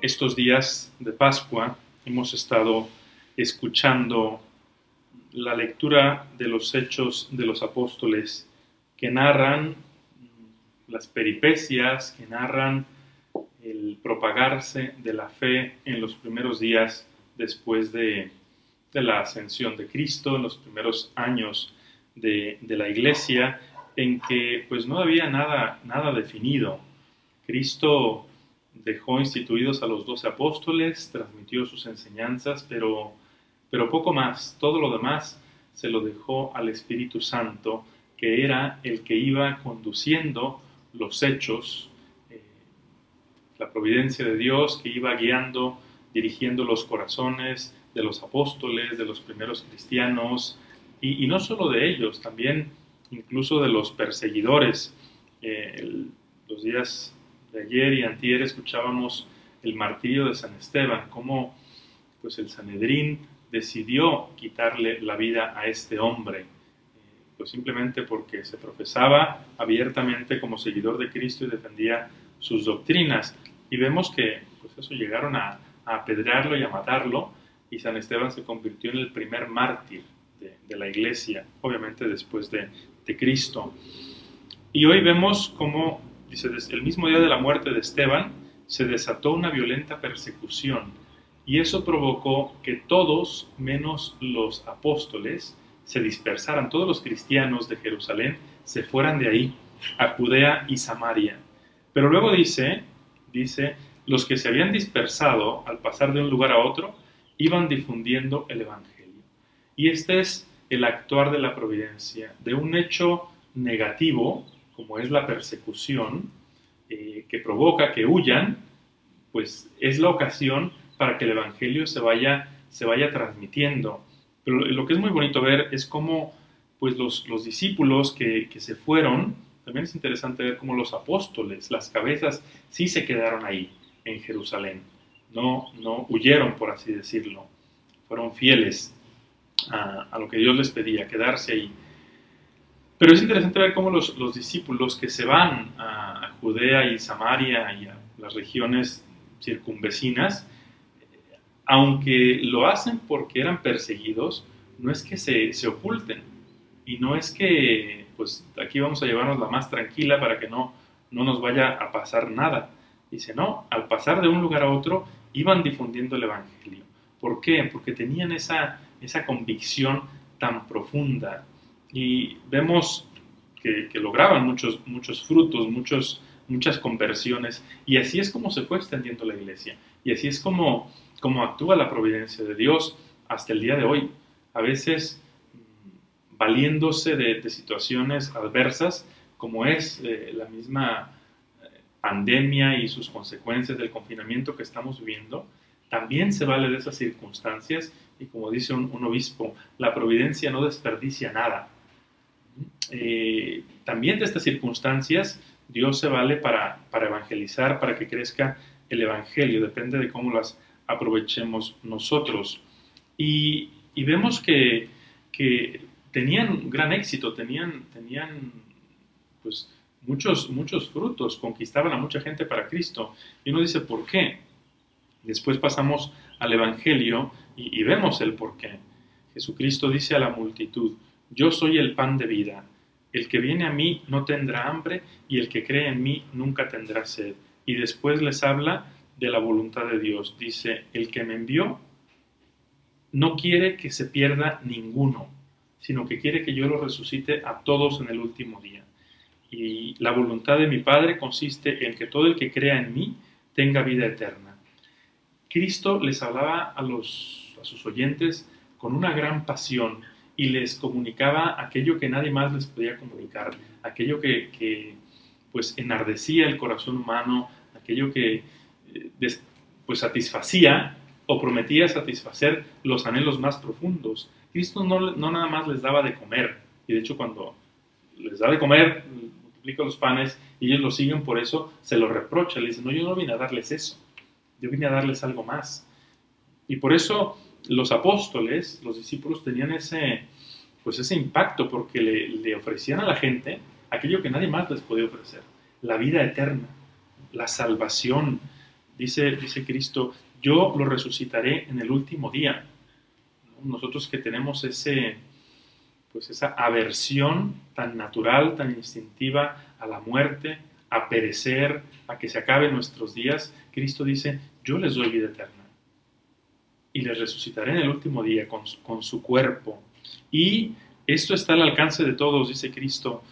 estos días de Pascua hemos estado escuchando la lectura de los hechos de los apóstoles que narran las peripecias, que narran el propagarse de la fe en los primeros días después de, la ascensión de Cristo, en los primeros años de, de, la iglesia, en que pues no había nada, nada definido. Cristo dejó instituidos a los doce apóstoles, transmitió sus enseñanzas, pero, pero poco más. Todo lo demás se lo dejó al Espíritu Santo, que era el que iba conduciendo los hechos, eh, la providencia de Dios que iba guiando, dirigiendo los corazones de los apóstoles, de los primeros cristianos, y, no solo de ellos, también incluso de los perseguidores. Eh, los días de ayer y antier escuchábamos el martirio de San Esteban, cómo pues el Sanedrín decidió quitarle la vida a este hombre, eh, pues simplemente porque se profesaba abiertamente como seguidor de Cristo y defendía sus doctrinas. Y vemos que pues eso llegaron a, apedrearlo y a matarlo, y San Esteban se convirtió en el primer mártir de, la iglesia, obviamente después de, de Cristo. Y hoy vemos cómo Dice, el mismo día de la muerte de Esteban se desató una violenta persecución y eso provocó que todos, menos los apóstoles, se dispersaran. Todos los cristianos de Jerusalén se fueran de ahí a Judea y Samaria. Pero luego dice, dice, los que se habían dispersado al pasar de un lugar a otro iban difundiendo el Evangelio. Y este es el actuar de la providencia, de un hecho negativo como es la persecución, eh, que provoca que huyan, pues es la ocasión para que el Evangelio se vaya, se vaya transmitiendo. Pero lo que es muy bonito ver es cómo pues los, los discípulos que, que, se fueron, también es interesante ver cómo los apóstoles, las cabezas, sí se quedaron ahí, en Jerusalén. No, no huyeron, por así decirlo. Fueron fieles a, a lo que Dios les pedía, quedarse ahí. Pero es interesante ver cómo los, discípulos que se van a, Judea y Samaria y a las regiones circunvecinas, aunque lo hacen porque eran perseguidos, no es que se, se, oculten y no es que, pues aquí vamos a llevarnos la más tranquila para que no, no nos vaya a pasar nada. Dice, no, al pasar de un lugar a otro iban difundiendo el Evangelio. ¿Por qué? Porque tenían esa, esa convicción tan profunda, y vemos que, lograban muchos, muchos frutos, muchos, muchas conversiones, y así es como se fue extendiendo la iglesia, y así es como, como actúa la providencia de Dios hasta el día de hoy. A veces mm, valiéndose de, situaciones adversas, como es eh, la misma eh, pandemia y sus consecuencias del confinamiento que estamos viviendo, también se vale de esas circunstancias. Y como dice un obispo, la providencia no desperdicia nada eh, también de estas circunstancias Dios se vale para, evangelizar, para que crezca el Evangelio, depende de cómo las aprovechemos nosotros. Y, vemos que, tenían gran éxito, tenían, tenían pues, muchos, muchos frutos, conquistaban a mucha gente para Cristo. Y uno dice, ¿por qué? Después pasamos al Evangelio y, y vemos el por qué. Jesucristo dice a la multitud, yo soy el pan de vida. El que viene a mí no tendrá hambre y el que cree en mí nunca tendrá sed. Y después les habla de la voluntad de Dios. Dice, el que me envió no quiere que se pierda ninguno, sino que quiere que yo lo resucite a todos en el último día. Y la voluntad de mi Padre consiste en que todo el que crea en mí tenga vida eterna. Cristo les hablaba a, los, a sus oyentes con una gran pasión y les comunicaba aquello que nadie más les podía comunicar, aquello que, pues enardecía el corazón humano, aquello que eh, pues satisfacía o prometía satisfacer los anhelos más profundos. Cristo no, no nada más les daba de comer, y de hecho cuando les da de comer, multiplica los panes y ellos lo siguen por eso, se lo reprocha, le dice, no, yo no vine a darles eso, yo vine a darles algo más. Y por eso los apóstoles, los discípulos, tenían ese, pues ese impacto porque le, ofrecían a la gente aquello que nadie más les podía ofrecer, la vida eterna, la salvación, Dice, dice Cristo, yo lo resucitaré en el último día. Nosotros que tenemos ese, pues esa aversión tan natural, tan instintiva a la muerte, a perecer, a que se acaben nuestros días, Cristo dice, yo les doy vida eterna. Y les resucitaré en el último día con, con su cuerpo. Y esto está al alcance de todos, dice Cristo.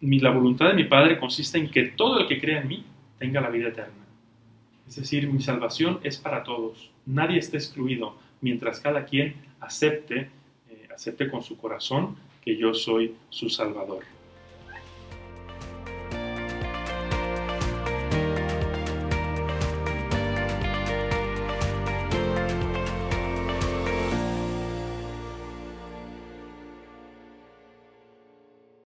La voluntad de mi Padre consiste en que todo el que crea en mí tenga la vida eterna. Es decir, mi salvación es para todos. Nadie está excluido mientras cada quien acepte, eh, acepte con su corazón que yo soy su Salvador.